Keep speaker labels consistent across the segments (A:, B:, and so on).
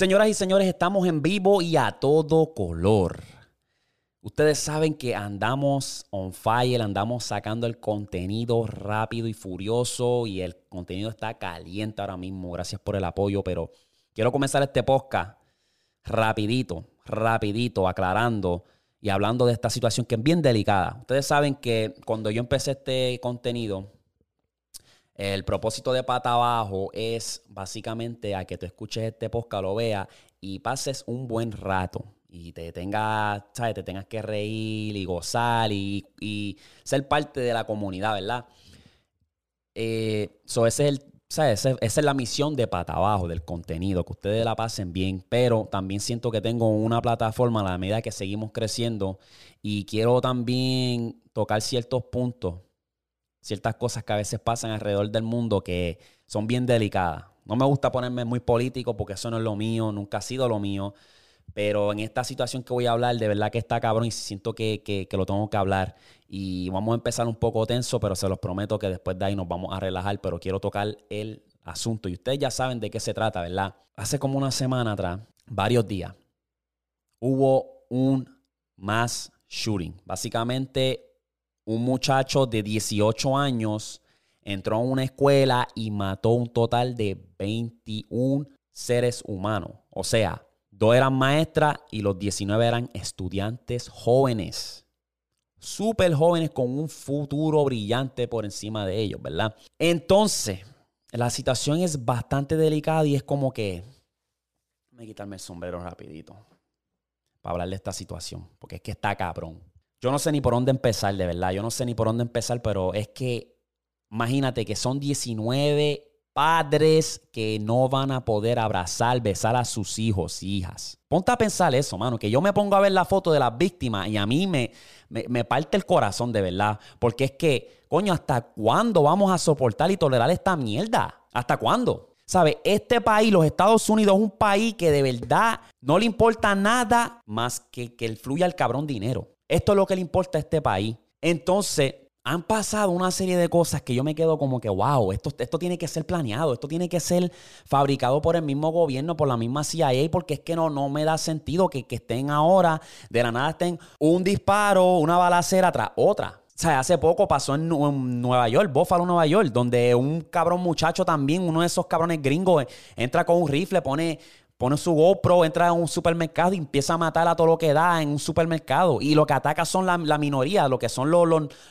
A: Señoras y señores, estamos en vivo y a todo color. Ustedes saben que andamos on fire, andamos sacando el contenido rápido y furioso y el contenido está caliente ahora mismo. Gracias por el apoyo, pero quiero comenzar este podcast rapidito, rapidito, aclarando y hablando de esta situación que es bien delicada. Ustedes saben que cuando yo empecé este contenido, el propósito de Pata Abajo es básicamente a que tú escuches este podcast, lo veas y pases un buen rato y te tengas, ¿sabes? Te tengas que reír y gozar y, ser parte de la comunidad, ¿verdad? Eh, es. Esa es la misión de Pata Abajo, del contenido, que ustedes la pasen bien, pero también siento que tengo una plataforma a la medida que seguimos creciendo y quiero también tocar ciertos puntos ciertas cosas que a veces pasan alrededor del mundo que son bien delicadas. No me gusta ponerme muy político porque eso no es lo mío, nunca ha sido lo mío. Pero en esta situación que voy a hablar, de verdad que está cabrón y siento que, que, lo tengo que hablar. Y vamos a empezar un poco tenso, pero se los prometo que después de ahí nos vamos a relajar. Pero quiero tocar el asunto. Y ustedes ya saben de qué se trata, ¿verdad? Hace como una semana atrás, varios días, hubo un mass shooting. Básicamente un muchacho de 18 años entró a una escuela y mató un total de 21 seres humanos. O sea, dos eran maestras y los 19 eran estudiantes jóvenes. Súper jóvenes con un futuro brillante por encima de ellos, ¿verdad? Entonces, la situación es bastante delicada y es como que... Me quitarme el sombrero rapidito para hablar de esta situación, porque es que está cabrón. Yo no sé ni por dónde empezar, de verdad. Yo no sé ni por dónde empezar, pero es que imagínate que son 19 padres que no van a poder abrazar, besar a sus hijos hijas. Ponte a pensar eso, mano, que yo me pongo a ver la foto de las víctimas y a mí me, me, me parte el corazón, de verdad. Porque es que, coño, ¿hasta cuándo vamos a soportar y tolerar esta mierda? ¿Hasta cuándo? ¿Sabe? Este país, los Estados Unidos, es un país que de verdad no le importa nada más que que fluya el cabrón dinero. Esto es lo que le importa a este país. Entonces, han pasado una serie de cosas que yo me quedo como que, wow, esto, esto tiene que ser planeado, esto tiene que ser fabricado por el mismo gobierno, por la misma CIA, porque es que no, no me da sentido que, que estén ahora, de la nada estén un disparo, una balacera tras otra. O sea, hace poco pasó en, Nueva York, Buffalo, Nueva York, donde un cabrón muchacho también, uno de esos cabrones gringos, entra con un rifle, pone pone su GoPro, entra a un supermercado y empieza a matar a todo lo que da en un supermercado. Y lo que ataca son la, minoría, lo que son los,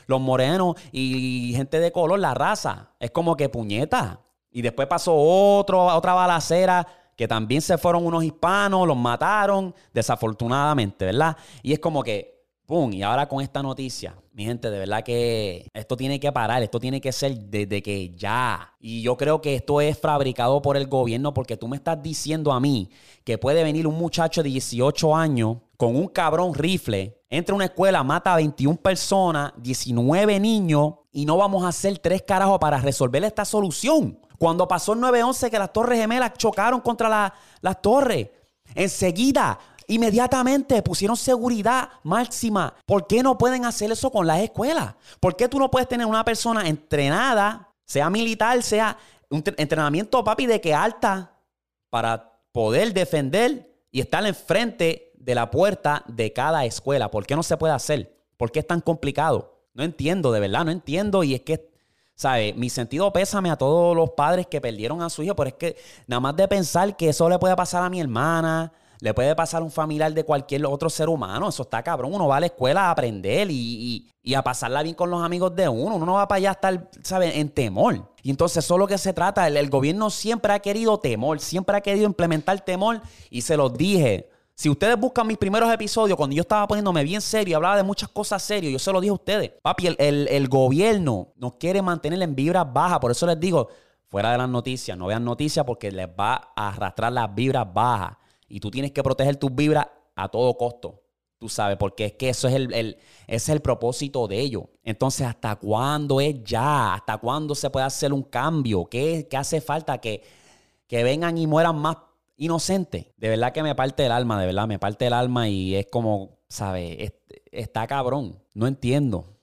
A: los, morenos y gente de color, la raza. Es como que puñeta. Y después pasó otro, otra balacera que también se fueron unos hispanos, los mataron, desafortunadamente, ¿verdad? Y es como que ¡Pum! Y ahora con esta noticia, mi gente, de verdad que esto tiene que parar, esto tiene que ser desde que ya. Y yo creo que esto es fabricado por el gobierno porque tú me estás diciendo a mí que puede venir un muchacho de 18 años con un cabrón rifle, entra a una escuela, mata a 21 personas, 19 niños y no vamos a hacer tres carajos para resolver esta solución. Cuando pasó el 9-11 que las torres gemelas chocaron contra las torres, enseguida Inmediatamente pusieron seguridad máxima. ¿Por qué no pueden hacer eso con las escuelas? ¿Por qué tú no puedes tener una persona entrenada, sea militar, sea un entrenamiento, papi, de que alta, para poder defender y estar enfrente de la puerta de cada escuela? ¿Por qué no se puede hacer? ¿Por qué es tan complicado? No entiendo, de verdad, no entiendo. Y es que ¿Sabe? Mi sentido pésame a todos los padres que perdieron a su hijo, pero es que nada más de pensar que eso le puede pasar a mi hermana, le puede pasar un familiar de cualquier otro ser humano. Eso está cabrón. Uno va a la escuela a aprender y, a pasarla bien con los amigos de uno. Uno no va para allá a estar, ¿sabes?, en temor. Y entonces eso es lo que se trata. El, gobierno siempre ha querido temor, siempre ha querido implementar temor. Y se los dije. Si ustedes buscan mis primeros episodios, cuando yo estaba poniéndome bien serio y hablaba de muchas cosas serias, yo se lo dije a ustedes. Papi, el, el gobierno nos quiere mantener en vibras bajas. Por eso les digo, fuera de las noticias, no vean noticias porque les va a arrastrar las vibras bajas. Y tú tienes que proteger tus vibras a todo costo. Tú sabes, porque es que eso es el, es el propósito de ello. Entonces, ¿hasta cuándo es ya? ¿Hasta cuándo se puede hacer un cambio? ¿Qué, qué hace falta? Que, que vengan y mueran más inocentes. De verdad que me parte el alma, de verdad, me parte el alma y es como, ¿sabes? Está cabrón. No entiendo.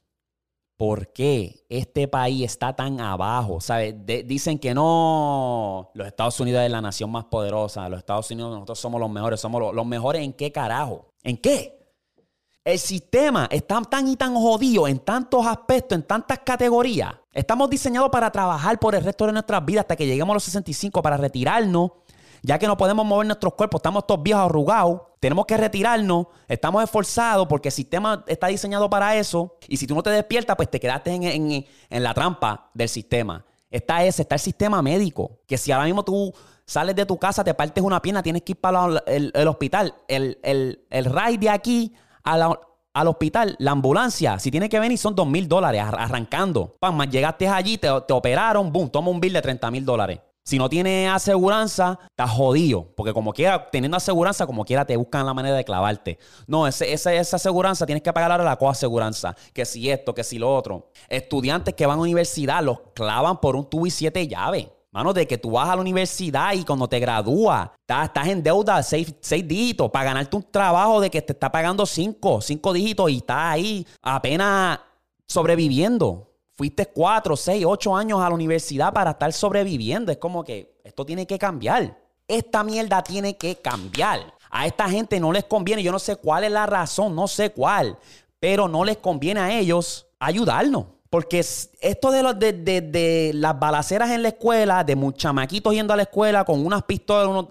A: Por qué este país está tan abajo. ¿Sabes? dicen que no, los Estados Unidos es la nación más poderosa, los Estados Unidos nosotros somos los mejores, somos los, los mejores en qué carajo. ¿En qué? El sistema está tan y tan jodido en tantos aspectos, en tantas categorías. Estamos diseñados para trabajar por el resto de nuestras vidas hasta que lleguemos a los 65 para retirarnos, ya que no podemos mover nuestros cuerpos, estamos todos viejos arrugados, tenemos que retirarnos, estamos esforzados porque el sistema está diseñado para eso. Y si tú no te despiertas, pues te quedaste en, la trampa del sistema. Está ese, está el sistema médico, que si ahora mismo tú sales de tu casa, te partes una pierna, tienes que ir para el, hospital. El, el, el ride de aquí al hospital, la ambulancia, si tiene que venir, son dos mil dólares arrancando. Pam, llegaste allí, te, operaron, boom, toma un bill de 30 mil dólares. Si no tiene aseguranza, estás jodido. Porque como quiera, teniendo aseguranza, como quiera, te buscan la manera de clavarte. No, esa aseguranza tienes que pagar ahora la coaseguranza. Que si esto, que si lo otro. Estudiantes que van a universidad los clavan por un tubo y siete llaves. Mano, de que tú vas a la universidad y cuando te gradúas, estás, en deuda seis, seis, dígitos para ganarte un trabajo de que te está pagando cinco, cinco dígitos y estás ahí apenas sobreviviendo. Fuiste cuatro, seis, ocho años a la universidad para estar sobreviviendo. Es como que esto tiene que cambiar. Esta mierda tiene que cambiar. A esta gente no les conviene. Yo no sé cuál es la razón, no sé cuál. Pero no les conviene a ellos ayudarnos. Porque esto de, los, de, las balaceras en la escuela, de chamaquitos yendo a la escuela con unas pistolas,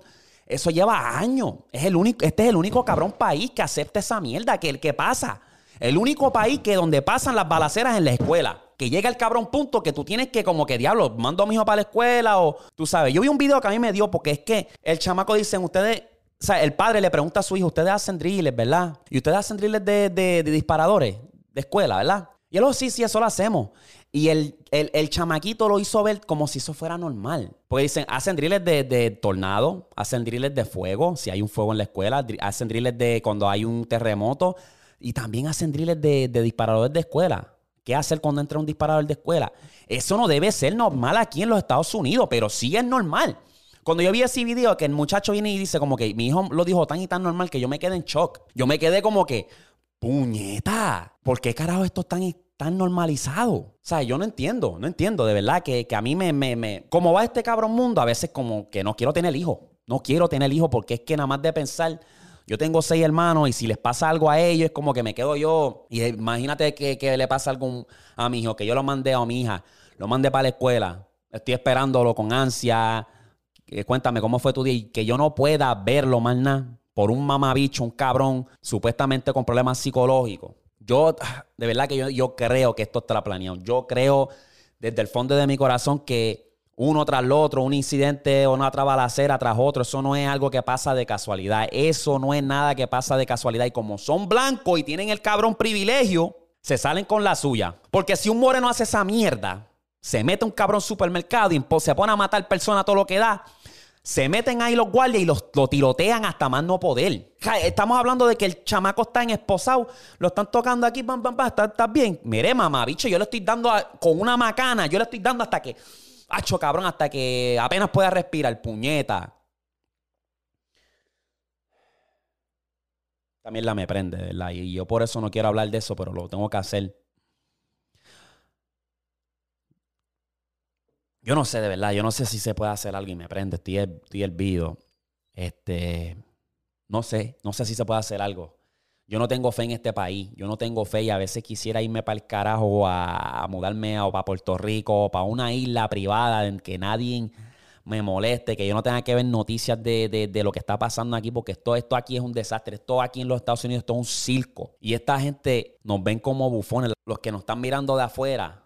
A: eso lleva años. Es el único, este es el único cabrón país que acepta esa mierda, que el que pasa. El único país que donde pasan las balaceras en la escuela. Que llega el cabrón punto que tú tienes que como que, diablo, mando a mi hijo para la escuela o tú sabes. Yo vi un video que a mí me dio porque es que el chamaco dice, ustedes, o sea, el padre le pregunta a su hijo, ustedes hacen drills, ¿verdad? Y ustedes hacen drills de, de disparadores de escuela, ¿verdad? Y él, oh, sí, sí, eso lo hacemos. Y el, el, chamaquito lo hizo ver como si eso fuera normal. Porque dicen, hacen drills de, tornado, hacen drills de fuego, si hay un fuego en la escuela, hacen drills de cuando hay un terremoto, y también hacen drills de, de disparadores de escuela. ¿Qué hacer cuando entra un disparador de escuela? Eso no debe ser normal aquí en los Estados Unidos, pero sí es normal. Cuando yo vi ese video que el muchacho viene y dice como que mi hijo lo dijo tan y tan normal que yo me quedé en shock. Yo me quedé como que, puñeta, ¿por qué carajo esto es tan, tan normalizado. O sea, yo no entiendo, no entiendo, de verdad, que, a mí me, me, me... Como va este cabrón mundo, a veces como que no quiero tener hijos. No quiero tener hijos porque es que nada más de pensar... Yo tengo seis hermanos y si les pasa algo a ellos es como que me quedo yo. Y imagínate que, le pasa algo a mi hijo, que yo lo mandé a mi hija, lo mandé para la escuela. Estoy esperándolo con ansia. Cuéntame cómo fue tu día y que yo no pueda verlo más nada por un mamabicho, un cabrón, supuestamente con problemas psicológicos. Yo, de verdad que yo, creo que esto está planeado. Yo creo desde el fondo de mi corazón que uno tras lo otro, un incidente o una otra balacera tras otro, eso no es algo que pasa de casualidad. Eso no es nada que pasa de casualidad. Y como son blancos y tienen el cabrón privilegio, se salen con la suya. Porque si un moreno hace esa mierda, se mete un cabrón supermercado y se pone a matar personas todo lo que da, se meten ahí los guardias y los, lo tirotean hasta más no poder. Estamos hablando de que el chamaco está en esposado, lo están tocando aquí, pam, pam, pam, ¿estás bien? Mire, mamá, bicho, yo le estoy dando con una macana, yo le estoy dando hasta que, hacho cabrón, hasta que apenas pueda respirar, puñeta. También la me prende, ¿verdad? Y yo por eso no quiero hablar de eso, pero lo tengo que hacer. Yo no sé, de verdad, yo no sé si se puede hacer algo y me prende, estoy, estoy hervido. Este, no sé, no sé si se puede hacer algo. Yo no tengo fe en este país, yo no tengo fe y a veces quisiera irme para el carajo a, mudarme a, para Puerto Rico o para una isla privada en que nadie me moleste, que yo no tenga que ver noticias de, de, lo que está pasando aquí, porque esto, esto aquí es un desastre, esto aquí en los Estados Unidos esto es un circo. Y esta gente nos ven como bufones, los que nos están mirando de afuera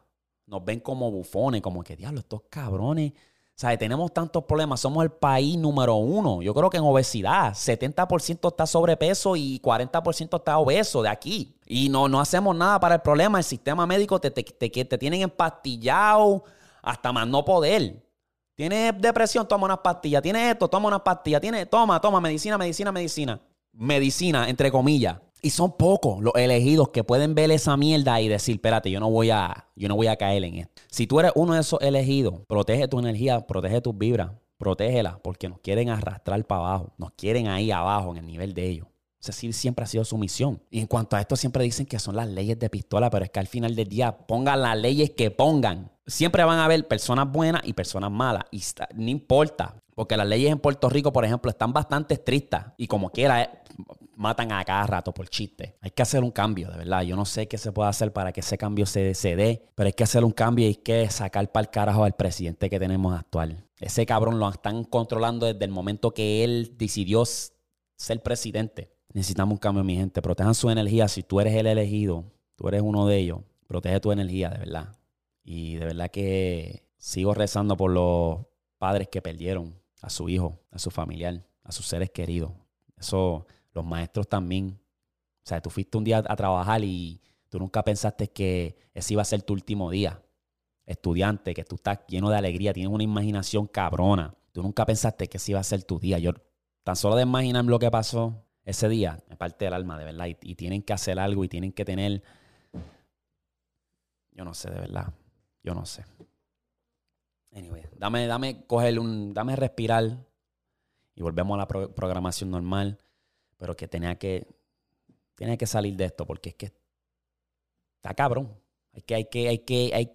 A: nos ven como bufones, como que, diablo, estos cabrones. Sea, tenemos tantos problemas. Somos el país número uno. Yo creo que en obesidad, 70% está sobrepeso y 40% está obeso de aquí. Y no, no hacemos nada para el problema. El sistema médico te, te, te, te tienen empastillado hasta más no poder. Tienes depresión, toma unas pastillas. Tienes esto, toma unas pastillas. Toma, toma, medicina, medicina, medicina. Medicina, entre comillas. Y son pocos los elegidos que pueden ver esa mierda y decir, espérate, yo no voy a, yo no voy a caer en esto. Si tú eres uno de esos elegidos, protege tu energía, protege tus vibras, protégela, porque nos quieren arrastrar para abajo, nos quieren ahí abajo en el nivel de ellos. Esa siempre ha sido su misión. Y en cuanto a esto, siempre dicen que son las leyes de pistola, pero es que al final del día, pongan las leyes que pongan. Siempre van a haber personas buenas y personas malas. Y no importa. Porque las leyes en Puerto Rico, por ejemplo, están bastante estrictas. Y como quiera, eh, matan a cada rato por chiste. Hay que hacer un cambio, de verdad. Yo no sé qué se puede hacer para que ese cambio se, se dé, pero hay que hacer un cambio y hay que sacar para el carajo al presidente que tenemos actual. Ese cabrón lo están controlando desde el momento que él decidió ser presidente. Necesitamos un cambio, mi gente. Protejan su energía. Si tú eres el elegido, tú eres uno de ellos, protege tu energía, de verdad. Y de verdad que sigo rezando por los padres que perdieron a su hijo, a su familiar, a sus seres queridos. Eso, los maestros también. O sea, tú fuiste un día a trabajar y tú nunca pensaste que ese iba a ser tu último día. Estudiante, que tú estás lleno de alegría, tienes una imaginación cabrona. Tú nunca pensaste que ese iba a ser tu día. Yo tan solo de imaginarme lo que pasó, ese día me parte el alma, de verdad. Y, tienen que hacer algo y tienen que tener. Yo no sé, de verdad. Yo no sé. Anyway, dame, dame coger un. Dame respirar. Y volvemos a la programación normal. Pero que tenía que. Tenía que salir de esto. Porque es que. Está cabrón. Hay que, hay que, hay que, hay,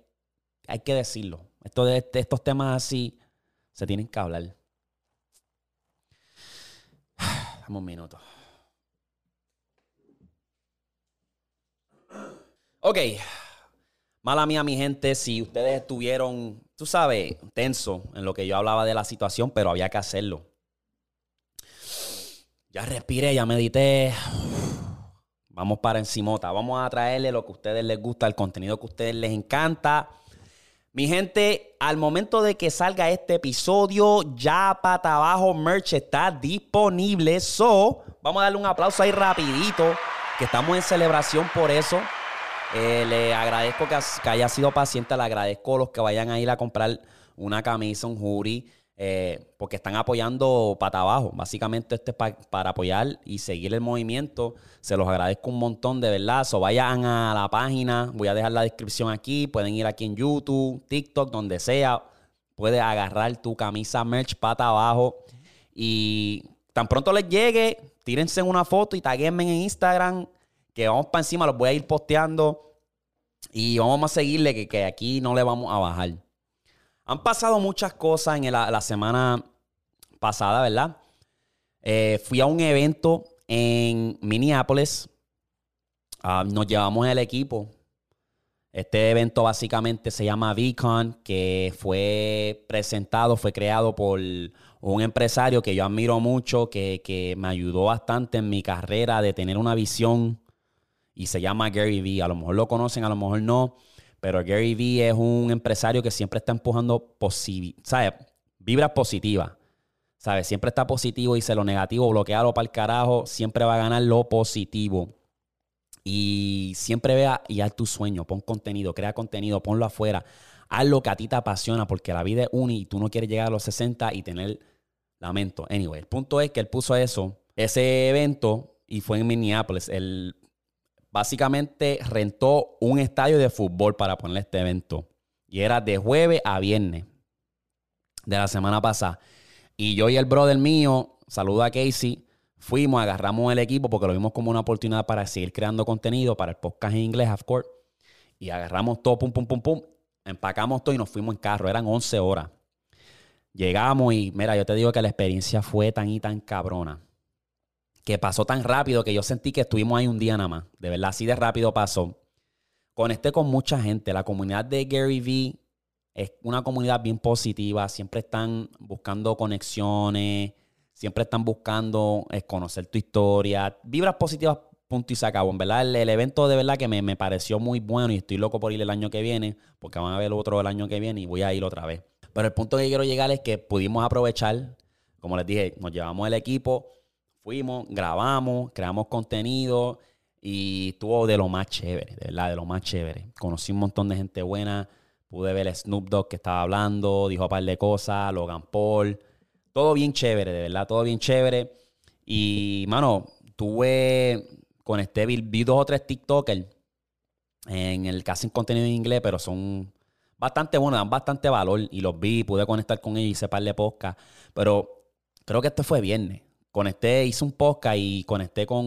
A: hay que decirlo. Esto de, estos temas así se tienen que hablar. Dame un minuto. Ok. Mala mía, mi gente, si ustedes estuvieron, tú sabes, tenso en lo que yo hablaba de la situación, pero había que hacerlo. Ya respiré, ya medité. Vamos para encimota. Vamos a traerle lo que a ustedes les gusta, el contenido que a ustedes les encanta. Mi gente, al momento de que salga este episodio, ya para abajo merch está disponible. So, vamos a darle un aplauso ahí rapidito, que estamos en celebración por eso. Eh, le agradezco que, haya sido paciente, le agradezco a los que vayan a ir a comprar una camisa, un jury, eh, porque están apoyando para abajo. Básicamente este es para apoyar y seguir el movimiento. Se los agradezco un montón, de verdad. So, vayan a la página, voy a dejar la descripción aquí, pueden ir aquí en YouTube, TikTok, donde sea. Puedes agarrar tu camisa merch pata abajo y tan pronto les llegue, tírense una foto y taguenme en Instagram que vamos para encima, los voy a ir posteando y vamos a seguirle que, aquí no le vamos a bajar. Han pasado muchas cosas en la, semana pasada, ¿verdad? Eh, fui a un evento en Minneapolis. Ah, nos llevamos el equipo. Este evento básicamente se llama VCon, que fue presentado, fue creado por un empresario que yo admiro mucho, que, que me ayudó bastante en mi carrera de tener una visión y se llama Gary Vee. A lo mejor lo conocen, a lo mejor no, pero Gary Vee es un empresario que siempre está empujando ¿sabes? vibras positivas. ¿Sabes? Siempre está positivo y se lo negativo, bloquearlo para el carajo, siempre va a ganar lo positivo. Y siempre vea y haz tu sueño, pon contenido, crea contenido, ponlo afuera. Haz lo que a ti te apasiona porque la vida es una y tú no quieres llegar a los 60 y tener lamento. Anyway, el punto es que él puso eso, ese evento, y fue en Minneapolis. El básicamente rentó un estadio de fútbol para poner este evento. Y era de jueves a viernes de la semana pasada. Y yo y el brother mío, saluda a Casey, fuimos, agarramos el equipo porque lo vimos como una oportunidad para seguir creando contenido para el podcast en inglés, Half Court. Y agarramos todo, pum, pum, pum, pum, empacamos todo y nos fuimos en carro. Eran 11 horas. Llegamos y, mira, yo te digo que la experiencia fue tan y tan cabrona que pasó tan rápido que yo sentí que estuvimos ahí un día nada más. De verdad, así de rápido pasó. Conecté con mucha gente. La comunidad de Gary Vee es una comunidad bien positiva. Siempre están buscando conexiones. Siempre están buscando eh, conocer tu historia. Vibras positivas, punto y se acabó. En verdad, el, evento de verdad que me, me, pareció muy bueno y estoy loco por ir el año que viene, porque van a ver otro el año que viene y voy a ir otra vez. Pero el punto que quiero llegar es que pudimos aprovechar, como les dije, nos llevamos el equipo Fuimos, grabamos, creamos contenido y estuvo de lo más chévere, de verdad, de lo más chévere. Conocí un montón de gente buena, pude ver a Snoop Dogg que estaba hablando, dijo un par de cosas, Logan Paul, todo bien chévere, de verdad, todo bien chévere. Y, mano, tuve con este, vi dos o tres TikTokers en el casi contenido en inglés, pero son bastante buenos, dan bastante valor y los vi, pude conectar con ellos y hice par de podcast. Pero creo que esto fue viernes conecté, hice un podcast y conecté con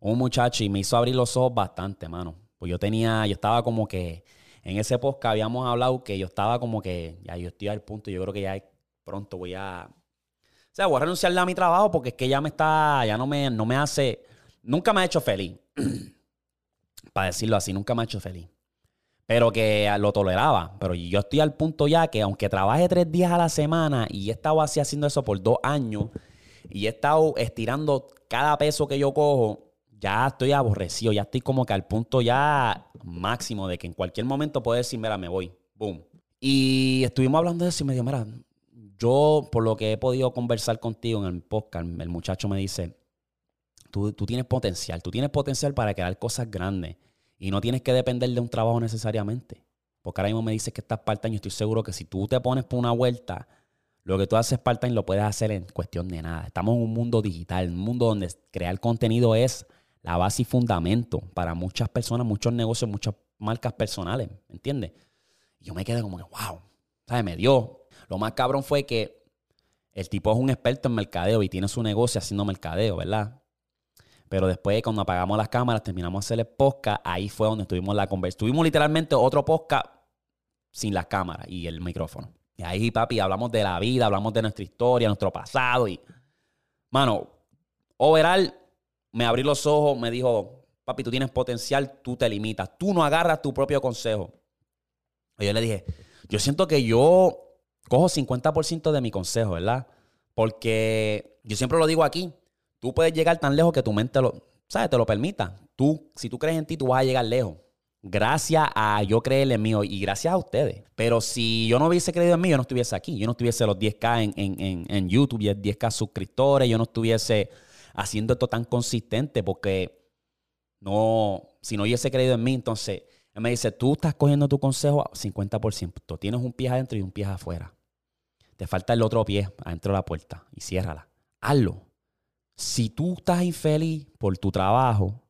A: un muchacho y me hizo abrir los ojos bastante, mano. Pues yo tenía, yo estaba como que, en ese podcast habíamos hablado que yo estaba como que, ya yo estoy al punto, yo creo que ya pronto voy a, o sea, voy a renunciarle a mi trabajo porque es que ya me está, ya no me, no me hace, nunca me ha hecho feliz. Para decirlo así, nunca me ha hecho feliz. Pero que lo toleraba. Pero yo estoy al punto ya que aunque trabaje tres días a la semana y he estado así haciendo eso por dos años y he estado estirando cada peso que yo cojo, ya estoy aborrecido, ya estoy como que al punto ya máximo de que en cualquier momento puedo decir, mira, me voy. Boom. Y estuvimos hablando de eso y me dijo, mira, yo por lo que he podido conversar contigo en el podcast, el muchacho me dice, tú, tú tienes potencial, tú tienes potencial para crear cosas grandes y no tienes que depender de un trabajo necesariamente. Porque ahora mismo me dices que estás part-time, estoy seguro que si tú te pones por una vuelta, lo que tú haces part-time lo puedes hacer en cuestión de nada. Estamos en un mundo digital, un mundo donde crear contenido es la base y fundamento para muchas personas, muchos negocios, muchas marcas personales, ¿me entiendes? Y yo me quedé como que, wow, ¿sabes? Me dio. Lo más cabrón fue que el tipo es un experto en mercadeo y tiene su negocio haciendo mercadeo, ¿verdad? Pero después, cuando apagamos las cámaras, terminamos de hacer el podcast, ahí fue donde tuvimos la conversación. Tuvimos literalmente otro podcast sin las cámaras y el micrófono. Y ahí, papi, hablamos de la vida, hablamos de nuestra historia, nuestro pasado. Y, mano, overall, me abrí los ojos, me dijo, papi, tú tienes potencial, tú te limitas, tú no agarras tu propio consejo. Y yo le dije, yo siento que yo cojo 50% de mi consejo, ¿verdad? Porque yo siempre lo digo aquí, tú puedes llegar tan lejos que tu mente lo, ¿sabes? Te lo permita. Tú, si tú crees en ti, tú vas a llegar lejos. Gracias a yo creer en mí y gracias a ustedes. Pero si yo no hubiese creído en mí, yo no estuviese aquí. Yo no estuviese los 10K en, en, en YouTube, 10K suscriptores. Yo no estuviese haciendo esto tan consistente porque no, si no hubiese creído en mí, entonces él me dice, tú estás cogiendo tu consejo a 50%. Tienes un pie adentro y un pie afuera. Te falta el otro pie adentro de la puerta y ciérrala. Hazlo. Si tú estás infeliz por tu trabajo,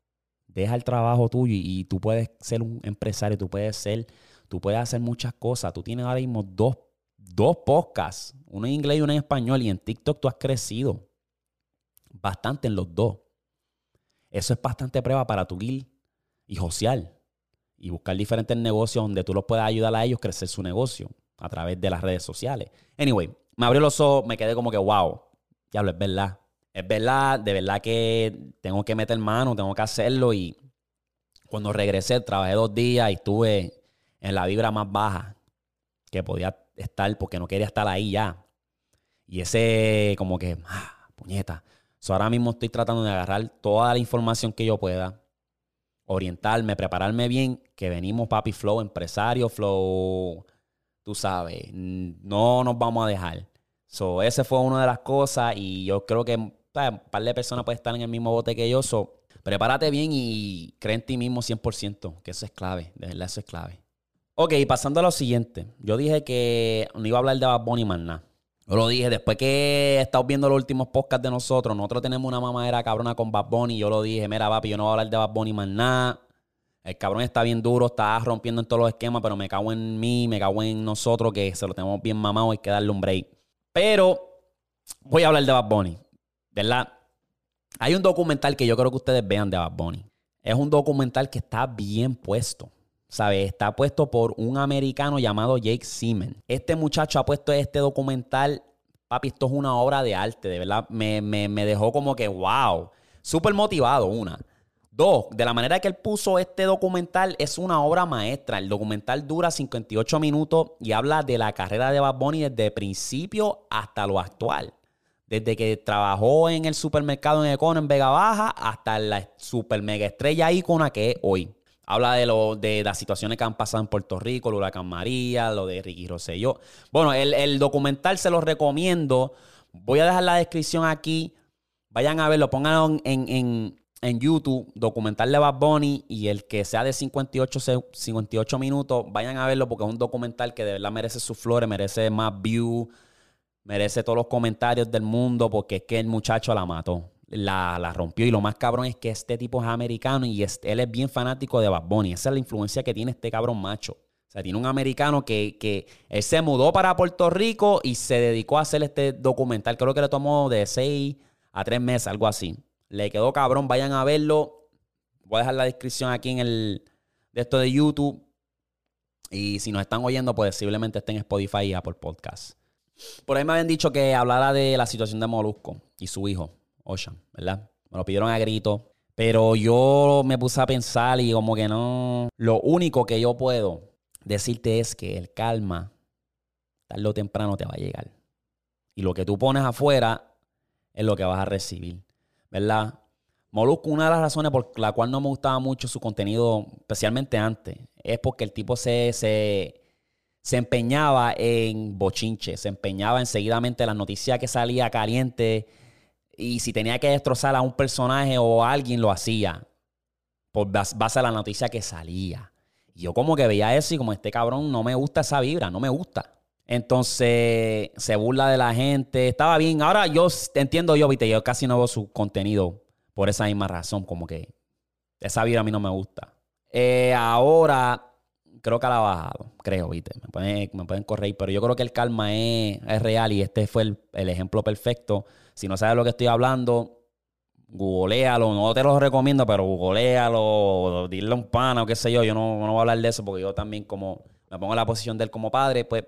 A: deja el trabajo tuyo y, tú puedes ser un empresario, tú puedes ser, tú puedes hacer muchas cosas. Tú tienes ahora mismo dos, dos podcasts, uno en inglés y uno en español, y en TikTok tú has crecido bastante en los dos. Eso es bastante prueba para tu guild y social y buscar diferentes negocios donde tú los puedas ayudar a ellos a crecer su negocio a través de las redes sociales. Anyway, me abrió los ojos, me quedé como que, wow, ya lo es verdad. Es verdad, de verdad que tengo que meter mano, tengo que hacerlo. Y cuando regresé, trabajé dos días y estuve en la vibra más baja que podía estar porque no quería estar ahí ya. Y ese, como que, ah, puñeta. ahora mismo estoy tratando de agarrar toda la información que yo pueda, orientarme, prepararme bien, que venimos, papi, flow, empresario, flow, tú sabes, no nos vamos a dejar. So, ese fue una de las cosas y yo creo que un par de personas pueden estar en el mismo bote que yo. So, prepárate bien y cree en ti mismo 100%, que eso es clave, de verdad eso es clave. Ok, pasando a lo siguiente. Yo dije que no iba a hablar de Bad Bunny más nada. Yo lo dije, después que he viendo los últimos podcasts de nosotros, nosotros tenemos una mamadera cabrona con Bad Bunny. Yo lo dije, mira, papi, yo no voy a hablar de Bad Bunny más nada. El cabrón está bien duro, está rompiendo en todos los esquemas, pero me cago en mí, me cago en nosotros, que se lo tenemos bien mamado, hay que darle un break. Pero voy a hablar de Bad Bunny, ¿verdad? Hay un documental que yo creo que ustedes vean de Bad Bunny. Es un documental que está bien puesto. ¿Sabes? Está puesto por un americano llamado Jake Seaman. Este muchacho ha puesto este documental. Papi, esto es una obra de arte, de verdad. Me, me dejó como que, wow. Súper motivado, una. Dos, de la manera que él puso este documental, es una obra maestra. El documental dura 58 minutos y habla de la carrera de Bad Bunny desde principio hasta lo actual. Desde que trabajó en el supermercado en Econo en Vega Baja hasta la super mega estrella ícona que es hoy. Habla de, lo, de las situaciones que han pasado en Puerto Rico, el huracán María, lo de Ricky Rosselló. Bueno, el, documental se lo recomiendo. Voy a dejar la descripción aquí. Vayan a verlo, pónganlo en en YouTube, documental de Bad Bunny y el que sea de 58, 58 minutos, vayan a verlo porque es un documental que de verdad merece sus flores, merece más views, merece todos los comentarios del mundo porque es que el muchacho la mató, la, la rompió y lo más cabrón es que este tipo es americano y él es bien fanático de Bad Bunny, esa es la influencia que tiene este cabrón macho. O sea, tiene un americano que, que él se mudó para Puerto Rico y se dedicó a hacer este documental. Creo que le tomó de 6 a tres meses, algo así. Le quedó cabrón, vayan a verlo. Voy a dejar la descripción aquí en el de esto de YouTube. Y si nos están oyendo, pues posiblemente estén en Spotify y Apple Podcast. Por ahí me habían dicho que hablara de la situación de Molusco y su hijo, Ocean, ¿verdad? Me lo pidieron a grito. Pero yo me puse a pensar y como que no. Lo único que yo puedo decirte es que el calma, tarde o temprano, te va a llegar. Y lo que tú pones afuera es lo que vas a recibir, ¿verdad? Molusco, una de las razones por la cual no me gustaba mucho su contenido, especialmente antes, es porque el tipo se, se, empeñaba en bochinche, se empeñaba en seguidamente las noticias que salía caliente y si tenía que destrozar a un personaje o alguien, lo hacía por base a la noticia que salía. Y yo como que veía eso y como este cabrón no me gusta esa vibra, no me gusta. Entonces se burla de la gente. Estaba bien. Ahora yo entiendo yo, viste, yo casi no veo su contenido por esa misma razón, como que esa vida a mí no me gusta. Eh, ahora creo que la ha bajado, creo, viste. Me pueden, me pueden correr, pero yo creo que el calma es, real y este fue el, ejemplo perfecto. Si no sabes lo que estoy hablando, googlealo. No te lo recomiendo, pero googlealo, dile a un pana o qué sé yo. Yo no, no voy a hablar de eso porque yo también como me pongo en la posición de él como padre, pues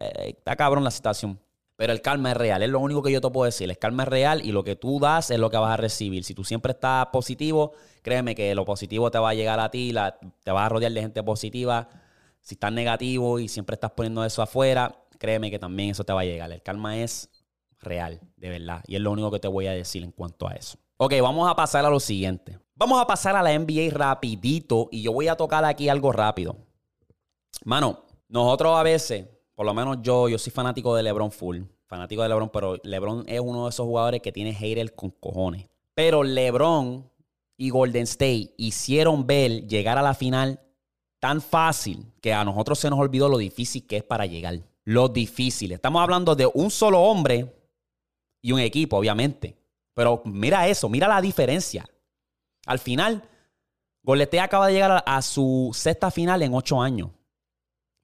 A: eh, está cabrón la situación. Pero el karma es real, es lo único que yo te puedo decir. El karma es real y lo que tú das es lo que vas a recibir. Si tú siempre estás positivo, créeme que lo positivo te va a llegar a ti, te vas a rodear de gente positiva. Si estás negativo y siempre estás poniendo eso afuera, créeme que también eso te va a llegar. El karma es real, de verdad. Y es lo único que te voy a decir en cuanto a eso. Ok, vamos a pasar a lo siguiente. Vamos a pasar a la NBA rapidito y yo voy a tocar aquí algo rápido. Mano, nosotros a veces por lo menos yo, yo soy fanático de LeBron full. Fanático de LeBron, pero LeBron es uno de esos jugadores que tiene hater con cojones. Pero LeBron y Golden State hicieron ver llegar a la final tan fácil que a nosotros se nos olvidó lo difícil que es para llegar. Lo difícil. Estamos hablando de un solo hombre y un equipo, obviamente. Pero mira eso, mira la diferencia. Al final, Golden State acaba de llegar a su sexta final en ocho años.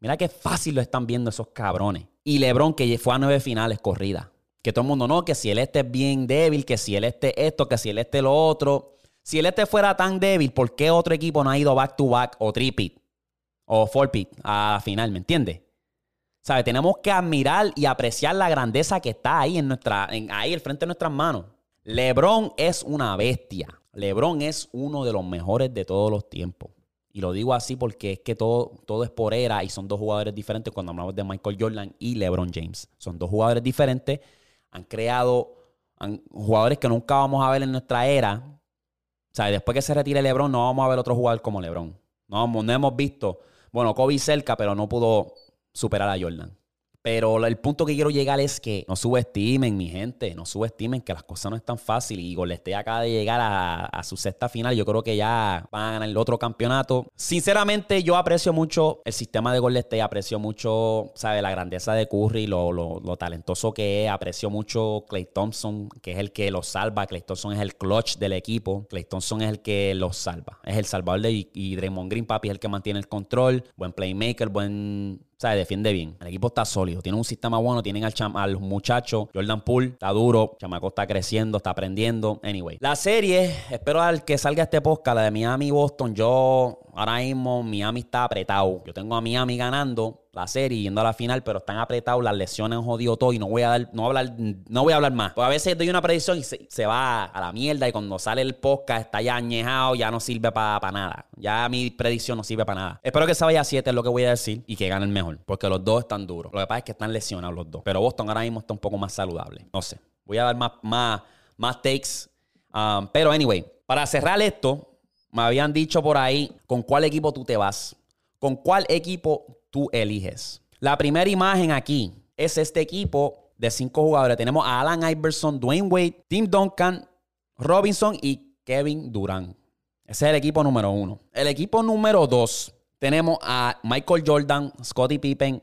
A: Mira qué fácil lo están viendo esos cabrones. Y LeBron, que fue a nueve finales corridas. Que todo el mundo, no, que si el este es bien débil, que si el este esto, que si el este lo otro. Si el este fuera tan débil, ¿por qué otro equipo no ha ido back to back o tripit o four pit a la final? ¿Me entiendes? ¿Sabes? Tenemos que admirar y apreciar la grandeza que está ahí en nuestra, ahí al frente de nuestras manos. LeBron es una bestia. LeBron es uno de los mejores de todos los tiempos. Y lo digo así porque es que todo, todo es por era y son dos jugadores diferentes cuando hablamos de Michael Jordan y LeBron James. Son dos jugadores diferentes, han creado jugadores que nunca vamos a ver en nuestra era. O sea, después que se retire LeBron, no vamos a ver otro jugador como LeBron. No, no hemos visto, bueno, Kobe cerca, pero no pudo superar a Jordan. Pero el punto que quiero llegar es que no subestimen, mi gente, no subestimen que las cosas no están fáciles. Y Goleste acaba de llegar a, su sexta final. Yo creo que ya van a ganar el otro campeonato. Sinceramente, yo aprecio mucho el sistema de Goleste, aprecio mucho, ¿sabe? La grandeza de Curry, lo, lo, talentoso que es. Aprecio mucho Clay Thompson, que es el que los salva. Clay Thompson es el clutch del equipo. Clay Thompson es el que los salva. Es el salvador de y Draymond Green, papi, es el que mantiene el control. Buen playmaker, buen sea, defiende bien. El equipo está sólido. Tiene un sistema bueno. Tienen al, al muchacho Jordan Poole. Está duro. Chamaco está creciendo, está aprendiendo. Anyway. La serie, espero al que salga este podcast, la de Miami-Boston. Yo ahora mismo Miami está apretado. Yo tengo a Miami ganando la serie yendo a la final, pero están apretados, las lesiones han jodido todo y no voy a dar, no hablar, no voy a hablar más. Porque a veces doy una predicción y se, va a la mierda y cuando sale el podcast está ya añejado, ya no sirve para nada. Ya mi predicción no sirve para nada. Espero que se vaya a 7 es lo que voy a decir y que gane el mejor, porque los dos están duros. Lo que pasa es que están lesionados los dos. Pero Boston ahora mismo está un poco más saludable. No sé. Voy a dar más, más, más takes. Um, pero anyway, para cerrar esto, me habían dicho por ahí con cuál equipo tú te vas, con cuál equipo tú eliges. La primera imagen aquí es este equipo de cinco jugadores. Tenemos a Alan Iverson, Dwayne Wade, Tim Duncan, Robinson y Kevin Durant. Ese es el equipo número uno. El equipo número dos tenemos a Michael Jordan, Scottie Pippen,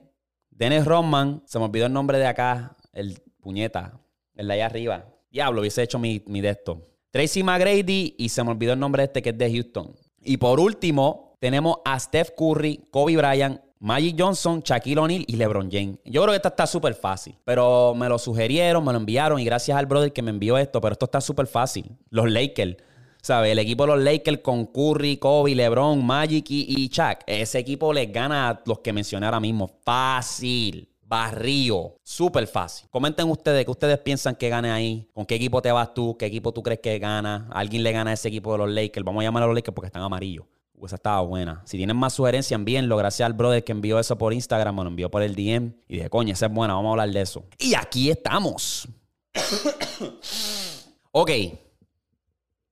A: Dennis Rodman. Se me olvidó el nombre de acá, el puñeta, el de allá arriba. Diablo, hubiese hecho mi, mi de esto. Tracy McGrady y se me olvidó el nombre este que es de Houston. Y por último, tenemos a Steph Curry, Kobe Bryant Magic Johnson, Shaquille O'Neal y LeBron James. Yo creo que esta está súper fácil. Pero me lo sugirieron, me lo enviaron y gracias al brother que me envió esto. Pero esto está súper fácil. Los Lakers. ¿Sabes? El equipo de los Lakers con Curry, Kobe, LeBron, Magic y, y Shaq. Ese equipo les gana a los que mencioné ahora mismo. Fácil. Barrio. Súper fácil. Comenten ustedes qué ustedes piensan que gane ahí. ¿Con qué equipo te vas tú? ¿Qué equipo tú crees que gana? ¿Alguien le gana a ese equipo de los Lakers? Vamos a llamar a los Lakers porque están amarillos. Esa estaba buena. Si tienen más sugerencias, envíenlo. Gracias al brother que envió eso por Instagram, me lo envió por el DM. Y dije, coño, esa es buena, vamos a hablar de eso. Y aquí estamos. ok.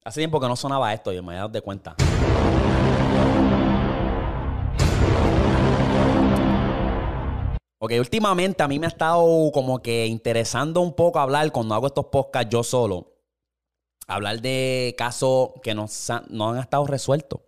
A: Hace tiempo que no sonaba esto, yo me he dado de cuenta. Ok, últimamente a mí me ha estado como que interesando un poco hablar cuando hago estos podcasts yo solo. Hablar de casos que no, no han estado resueltos.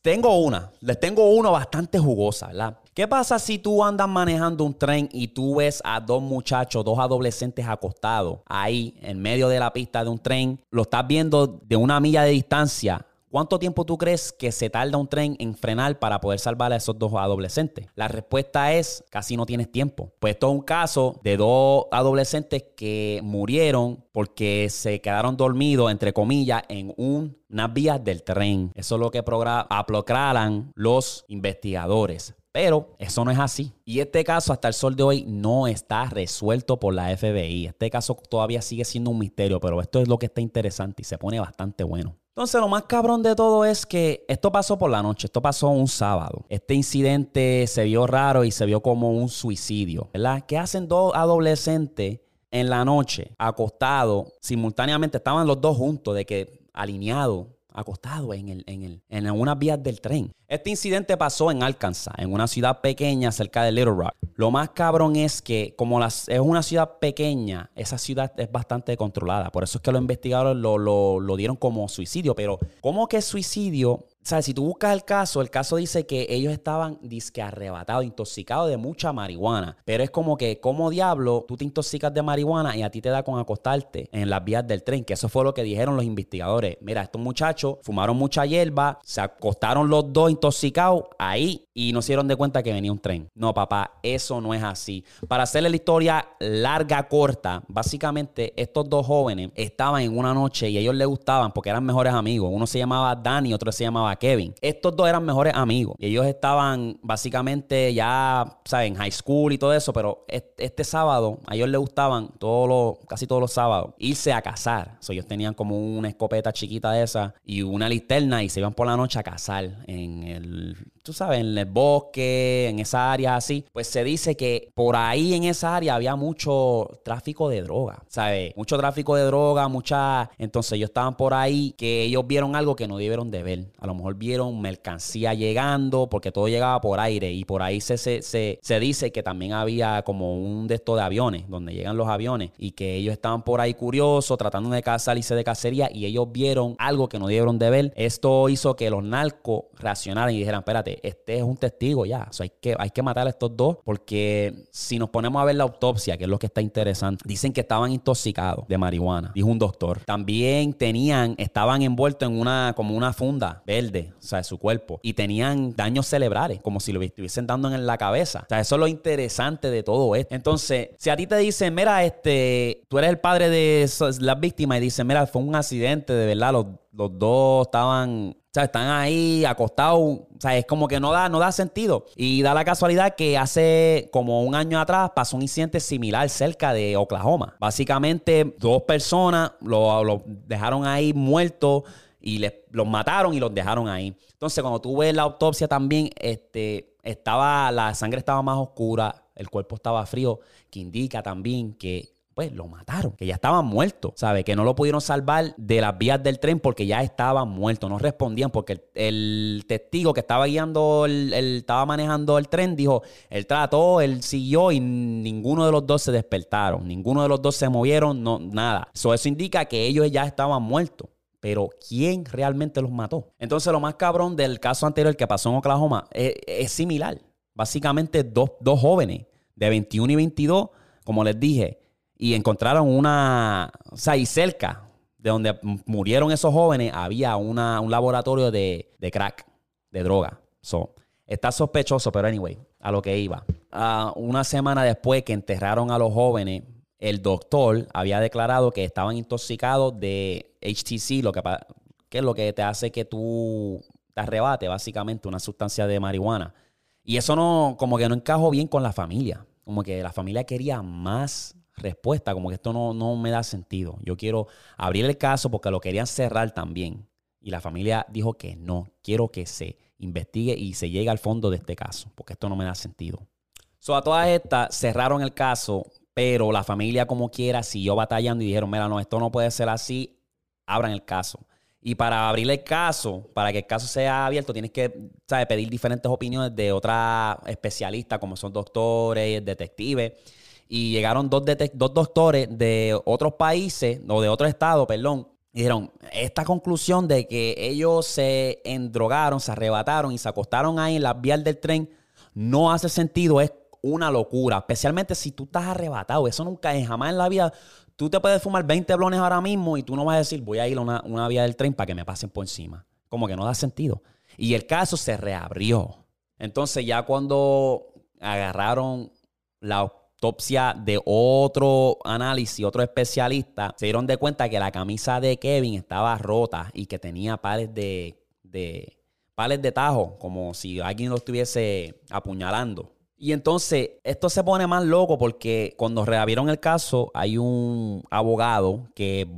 A: Tengo una, les tengo una bastante jugosa, ¿verdad? ¿Qué pasa si tú andas manejando un tren y tú ves a dos muchachos, dos adolescentes acostados ahí en medio de la pista de un tren? Lo estás viendo de una milla de distancia ¿Cuánto tiempo tú crees que se tarda un tren en frenar para poder salvar a esos dos adolescentes? La respuesta es casi no tienes tiempo. Pues esto es un caso de dos adolescentes que murieron porque se quedaron dormidos, entre comillas, en unas vías del tren. Eso es lo que proclaman los investigadores. Pero eso no es así. Y este caso hasta el sol de hoy no está resuelto por la FBI. Este caso todavía sigue siendo un misterio, pero esto es lo que está interesante y se pone bastante bueno. Entonces, lo más cabrón de todo es que esto pasó por la noche, esto pasó un sábado. Este incidente se vio raro y se vio como un suicidio, ¿verdad? ¿Qué hacen dos adolescentes en la noche, acostados, simultáneamente? Estaban los dos juntos, de que alineados, acostado en, el, en, el, en unas vías del tren. Este incidente pasó en Arkansas, en una ciudad pequeña cerca de Little Rock. Lo más cabrón es que como es una ciudad pequeña, esa ciudad es bastante controlada. Por eso es que los investigadores lo dieron como suicidio. Pero ¿cómo que suicidio ¿Sabes? Si tú buscas el caso, el caso dice que ellos estaban disque arrebatados, intoxicados de mucha marihuana. Pero es como que, como diablo, tú te intoxicas de marihuana y a ti te da con acostarte en las vías del tren. Que eso fue lo que dijeron los investigadores. Mira, estos muchachos fumaron mucha hierba, se acostaron los dos intoxicados ahí y no se dieron de cuenta que venía un tren. No, papá, eso no es así. Para hacerle la historia larga, corta, básicamente estos dos jóvenes estaban en una noche y ellos les gustaban porque eran mejores amigos. Uno se llamaba Danny, otro se llamaba Kevin. Estos dos eran mejores amigos y ellos estaban básicamente ya, ¿saben? High school y todo eso, pero este sábado a ellos les gustaban todos los, casi todos los sábados irse a cazar. ellos tenían como una escopeta chiquita de esa y una linterna y se iban por la noche a cazar en el tú sabes, en el bosque, en esa área así, pues se dice que por ahí en esa área había mucho tráfico de droga, ¿sabes? Mucho tráfico de droga, mucha... Entonces ellos estaban por ahí que ellos vieron algo que no debieron de ver. A lo mejor vieron mercancía llegando porque todo llegaba por aire y por ahí se, se, se, dice que también había como un de estos de aviones, donde llegan los aviones y que ellos estaban por ahí curiosos, tratando de salirse de cacería y ellos vieron algo que no debieron de ver. Esto hizo que los narcos reaccionaran y dijeran, espérate, este es un testigo ya. hay, que, hay que matar a estos dos porque si nos ponemos a ver la autopsia, que es lo que está interesante, dicen que estaban intoxicados de marihuana, dijo un doctor. También tenían, estaban envueltos en una, como una funda verde, o sea, de su cuerpo, y tenían daños cerebrales, como si lo estuviesen dando en la cabeza. O sea, eso es lo interesante de todo esto. Entonces, si a ti te dicen, mira, este, tú eres el padre de las víctimas y dicen, mira, fue un accidente, de verdad, los, los dos estaban o sea, están ahí acostados. O sea, es como que no da, no da sentido. Y da la casualidad que hace como un año atrás pasó un incidente similar cerca de Oklahoma. Básicamente, dos personas lo, dejaron ahí muertos y les, los mataron y los dejaron ahí. Entonces, cuando tú ves la autopsia también, este, estaba, la sangre estaba más oscura, el cuerpo estaba frío, que indica también que pues lo mataron, que ya estaban muertos, ¿sabe? Que no lo pudieron salvar de las vías del tren porque ya estaban muertos, no respondían porque el, testigo que estaba guiando, el, estaba manejando el tren, dijo, él trató, él siguió y ninguno de los dos se despertaron, ninguno de los dos se movieron, no, nada. eso indica que ellos ya estaban muertos. Pero ¿quién realmente los mató? Entonces lo más cabrón del caso anterior que pasó en Oklahoma es, es similar. Básicamente dos, dos jóvenes de 21 y 22, como les dije, y encontraron una, o sea, y cerca de donde murieron esos jóvenes había una, un laboratorio de, crack, de droga. So, Está sospechoso, pero anyway, a lo que iba. Ah, una semana después que enterraron a los jóvenes, el doctor había declarado que estaban intoxicados de HTC, lo que, que es lo que te hace que tú te arrebate, básicamente, una sustancia de marihuana. Y eso no, como que no encajó bien con la familia. Como que la familia quería más respuesta, como que esto no, no me da sentido. Yo quiero abrir el caso porque lo querían cerrar también. Y la familia dijo que no, quiero que se investigue y se llegue al fondo de este caso, porque esto no me da sentido. So, a todas estas cerraron el caso, pero la familia como quiera siguió batallando y dijeron, mira, no, esto no puede ser así, abran el caso. Y para abrir el caso, para que el caso sea abierto, tienes que pedir diferentes opiniones de otras especialistas, como son doctores, detectives. Y llegaron dos, dos doctores de otros países, o de otros estados, perdón, dijeron, esta conclusión de que ellos se endrogaron, se arrebataron y se acostaron ahí en las vías del tren no hace sentido, es una locura, especialmente si tú estás arrebatado, eso nunca es, jamás en la vida, tú te puedes fumar 20 blones ahora mismo y tú no vas a decir, voy a ir a una, una vía del tren para que me pasen por encima, como que no da sentido. Y el caso se reabrió. Entonces ya cuando agarraron la de otro análisis, otro especialista, se dieron de cuenta que la camisa de Kevin estaba rota y que tenía pares de, de pares de tajo, como si alguien lo estuviese apuñalando. Y entonces esto se pone más loco porque cuando reabrieron el caso hay un abogado que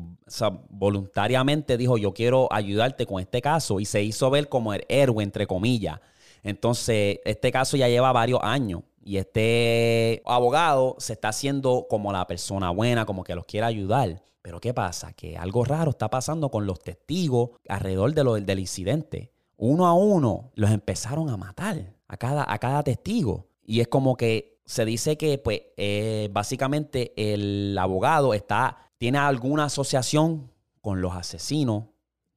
A: voluntariamente dijo yo quiero ayudarte con este caso y se hizo ver como el héroe entre comillas. Entonces este caso ya lleva varios años y este abogado se está haciendo como la persona buena, como que los quiere ayudar. Pero ¿qué pasa? Que algo raro está pasando con los testigos alrededor de lo, del incidente. Uno a uno los empezaron a matar a cada, a cada testigo. Y es como que se dice que, pues, eh, básicamente el abogado está, tiene alguna asociación con los asesinos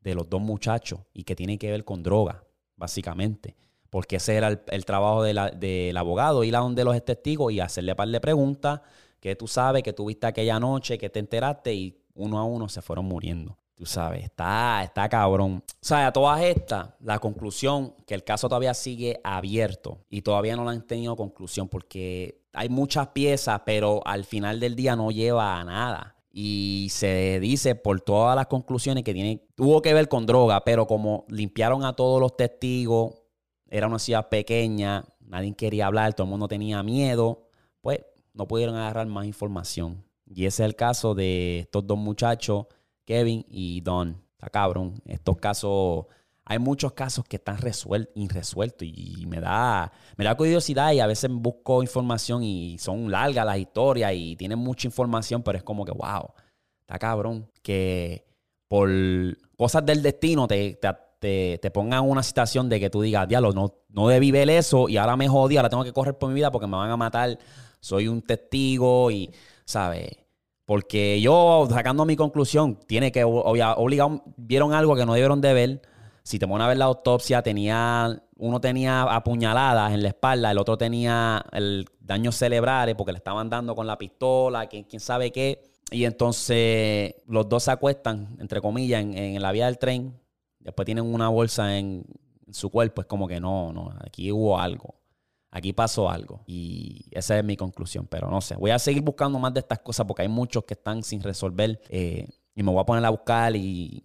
A: de los dos muchachos y que tiene que ver con droga, básicamente porque ese era el, trabajo del abogado, ir a donde los testigos y hacerle par de preguntas que tú sabes, que tuviste aquella noche, que te enteraste y uno a uno se fueron muriendo. Tú sabes, está, está cabrón. O sea, a todas estas, la conclusión, que el caso todavía sigue abierto y todavía no lo han tenido conclusión porque hay muchas piezas, pero al final del día no lleva a nada. Y se dice por todas las conclusiones que tiene, tuvo que ver con droga, pero como limpiaron a todos los testigos, era una ciudad pequeña, nadie quería hablar, todo el mundo tenía miedo, pues no pudieron agarrar más información. Y ese es el caso de estos dos muchachos, Kevin y Don. Está cabrón. Estos casos, hay muchos casos que están irresueltos y me da, me da curiosidad y a veces busco información y son largas las historias y tienen mucha información, pero es como que, wow, está cabrón. Que por cosas del destino te, te te, pongan una situación de que tú digas, diablo, no, no debí ver eso y ahora me jodí, ahora tengo que correr por mi vida porque me van a matar, soy un testigo y, ¿sabes? Porque yo, sacando mi conclusión, tiene que, obligado, vieron algo que no debieron de ver. Si te ponen a ver la autopsia, tenía, uno tenía apuñaladas en la espalda, el otro tenía el daño cerebrales porque le estaban dando con la pistola, quién, sabe qué. Y entonces los dos se acuestan, entre comillas, en la vía del tren después tienen una bolsa en, su cuerpo, es como que no, no, aquí hubo algo. Aquí pasó algo. Y esa es mi conclusión. Pero no sé. Voy a seguir buscando más de estas cosas porque hay muchos que están sin resolver. Eh, y me voy a poner a buscar y,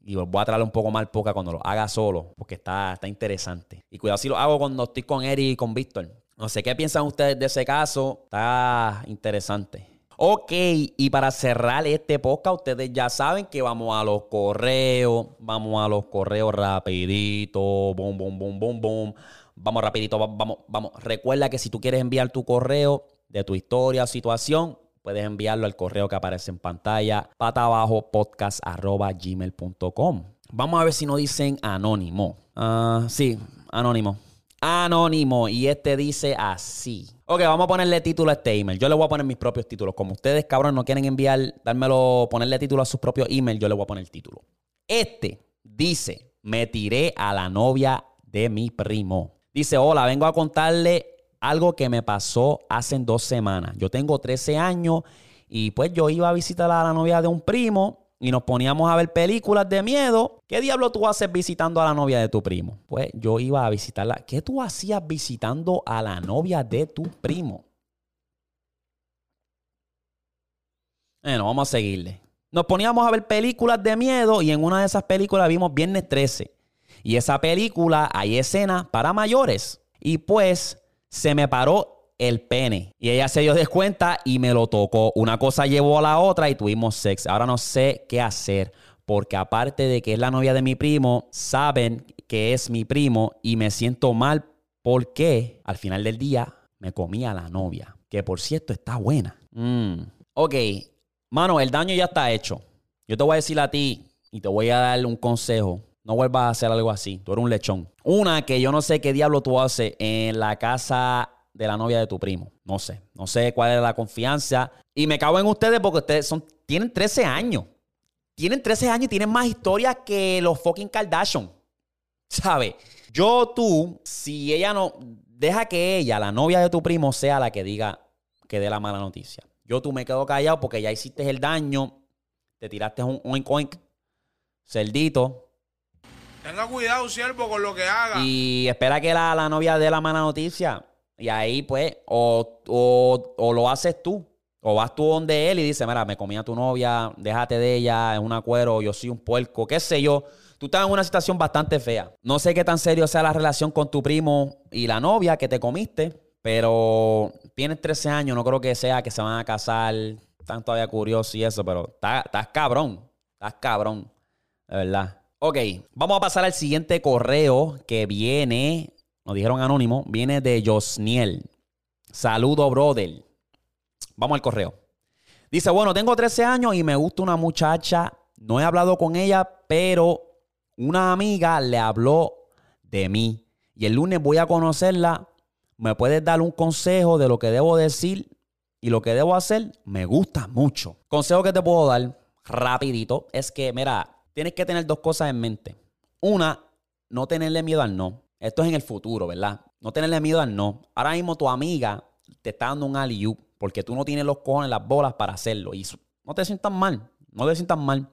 A: voy a traerle un poco más poca cuando lo haga solo. Porque está, está interesante. Y cuidado si lo hago cuando estoy con Eric y con Víctor. No sé qué piensan ustedes de ese caso. Está interesante. Ok, y para cerrar este podcast, ustedes ya saben que vamos a los correos, vamos a los correos rapidito, boom, boom, boom, boom, boom. Vamos rapidito, vamos, vamos. Recuerda que si tú quieres enviar tu correo de tu historia o situación, puedes enviarlo al correo que aparece en pantalla, pata abajo podcast gmail.com. Vamos a ver si nos dicen anónimo. Ah, sí, anónimo. Anónimo. Y este dice así. Ok, vamos a ponerle título a este email. Yo le voy a poner mis propios títulos. Como ustedes, cabrón, no quieren enviar, dármelo, ponerle título a sus propios emails, yo le voy a poner el título. Este dice, me tiré a la novia de mi primo. Dice, hola, vengo a contarle algo que me pasó hace dos semanas. Yo tengo 13 años y pues yo iba a visitar a la novia de un primo y nos poníamos a ver películas de miedo. ¿Qué diablo tú haces visitando a la novia de tu primo? Pues yo iba a visitarla. ¿Qué tú hacías visitando a la novia de tu primo? Bueno, vamos a seguirle. Nos poníamos a ver películas de miedo y en una de esas películas vimos Viernes 13. Y esa película hay escenas para mayores. Y pues se me paró el pene. Y ella se dio de cuenta y me lo tocó. Una cosa llevó a la otra y tuvimos sexo. Ahora no sé qué hacer. Porque aparte de que es la novia de mi primo, saben que es mi primo y me siento mal porque al final del día me comía la novia. Que por cierto está buena. Mm. Ok, mano, el daño ya está hecho. Yo te voy a decir a ti y te voy a dar un consejo no vuelvas a hacer algo así. Tú eres un lechón. Una que yo no sé qué diablo tú haces en la casa de la novia de tu primo. No sé. No sé cuál es la confianza. Y me cago en ustedes porque ustedes son, tienen 13 años. Tienen 13 años y tienen más historia que los fucking Kardashian. ¿Sabes? Yo, tú, si ella no. Deja que ella, la novia de tu primo, sea la que diga que dé la mala noticia. Yo, tú me quedo callado porque ya hiciste el daño. Te tiraste un oink oink. Cerdito
B: Tenga cuidado, siervo, con lo que haga.
A: Y espera que la, novia dé la mala noticia. Y ahí, pues, o, lo haces tú. O vas tú donde él y dices, mira, me comía tu novia, déjate de ella, es un acuerdo, yo soy un puerco, qué sé yo. Tú estás en una situación bastante fea. No sé qué tan serio sea la relación con tu primo y la novia que te comiste, pero tienes 13 años, no creo que sea que se van a casar. Están todavía curiosos y eso, pero estás cabrón. Estás cabrón. De verdad. Ok, vamos a pasar al siguiente correo que viene, nos dijeron anónimo, viene de Josniel. Saludo, brother. Vamos al correo. Dice, bueno, tengo 13 años y me gusta una muchacha. No he hablado con ella, pero una amiga le habló de mí. Y el lunes voy a conocerla. ¿Me puedes dar un consejo de lo que debo decir y lo que debo hacer? Me gusta mucho. Consejo que te puedo dar rapidito es que, mira, tienes que tener dos cosas en mente. Una, no tenerle miedo al no. Esto es en el futuro, ¿verdad? No tenerle miedo al no. Ahora mismo tu amiga te está dando un alley porque tú no tienes los cojones, las bolas para hacerlo. Y no te sientas mal. No te sientas mal.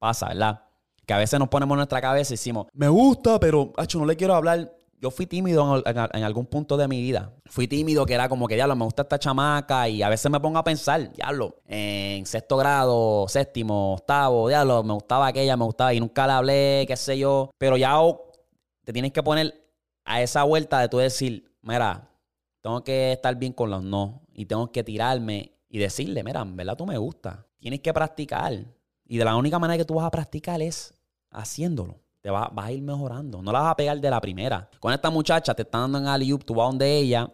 A: Pasa, ¿verdad? Que a veces nos ponemos en nuestra cabeza y decimos, me gusta, pero, hacho, no le quiero hablar yo fui tímido en, algún punto de mi vida. Fui tímido que era como que, diablo, me gusta esta chamaca y a veces me pongo a pensar, diablo, en sexto grado, séptimo, octavo, diablo, me gustaba aquella, me gustaba y nunca la hablé, qué sé yo. Pero ya tienes que poner a esa vuelta de tú decir, mira, tengo que estar bien con los no y tengo que tirarme y decirle, mira, en verdad tú me gusta. Tienes que practicar. Y de la única manera que tú vas a practicar es haciéndolo te vas, a ir mejorando. No la vas a pegar de la primera. Con esta muchacha te están dando en alley tú vas donde ella,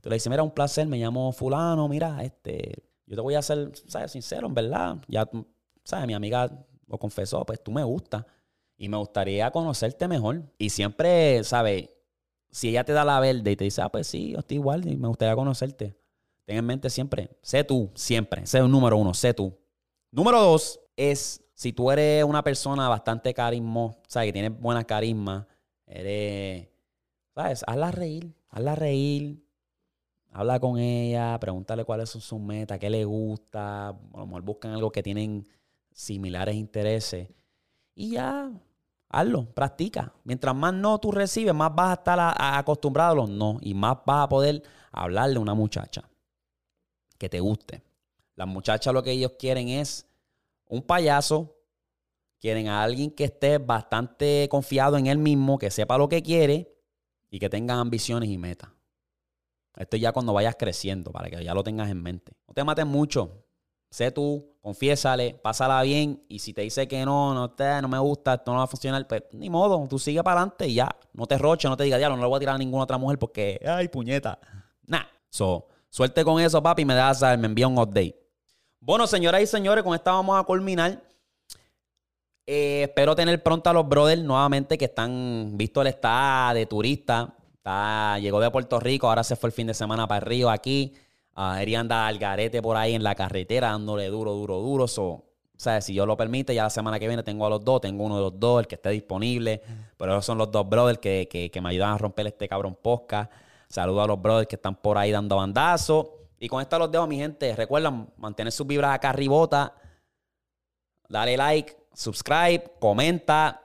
A: tú le dices, mira, un placer, me llamo fulano, mira, este, yo te voy a ser, ¿sabes? Sincero, en verdad. Ya, ¿sabes? Mi amiga lo confesó, pues tú me gustas. Y me gustaría conocerte mejor. Y siempre, ¿sabes? Si ella te da la verde y te dice, ah, pues sí, yo estoy igual y me gustaría conocerte. Ten en mente siempre, sé tú, siempre. Sé el número uno, sé tú. Número dos es si tú eres una persona bastante carismo, ¿sabes? Que tienes buena carisma, eres, ¿sabes? Hazla reír, hazla reír. Habla con ella, pregúntale cuáles son sus metas, qué le gusta. A lo mejor buscan algo que tienen similares intereses. Y ya, hazlo, practica. Mientras más no tú recibes, más vas a estar acostumbrado a los no. Y más vas a poder hablarle a una muchacha que te guste. Las muchachas lo que ellos quieren es un payaso, quieren a alguien que esté bastante confiado en él mismo, que sepa lo que quiere y que tenga ambiciones y metas. Esto ya cuando vayas creciendo, para que ya lo tengas en mente. No te mates mucho. Sé tú, confiésale, pásala bien. Y si te dice que no, no, te, no me gusta, esto no va a funcionar, pues ni modo, tú sigue para adelante y ya. No te roches, no te digas, diablo, no le voy a tirar a ninguna otra mujer porque, ay, puñeta. Nah. So, suerte con eso, papi, me das, me envía un update. Bueno, señoras y señores, con esta vamos a culminar. Eh, espero tener pronto a los brothers nuevamente que están, visto el está de turista. Está, llegó de Puerto Rico, ahora se fue el fin de semana para el río aquí. Uh, anda al garete por ahí en la carretera, dándole duro, duro, duro. So, o sea, si yo lo permite, ya la semana que viene tengo a los dos, tengo uno de los dos, el que esté disponible. Pero esos son los dos brothers que, que, me ayudan a romper este cabrón posca. Saludo a los brothers que están por ahí dando bandazos. Y con esto los dejo, mi gente. Recuerden mantener sus vibras acá arribota. dale like, subscribe, comenta.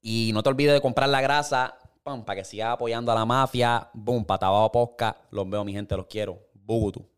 A: Y no te olvides de comprar la grasa pam, para que sigas apoyando a la mafia. Boom, patabajo posca. Los veo, mi gente, los quiero. 먹어도.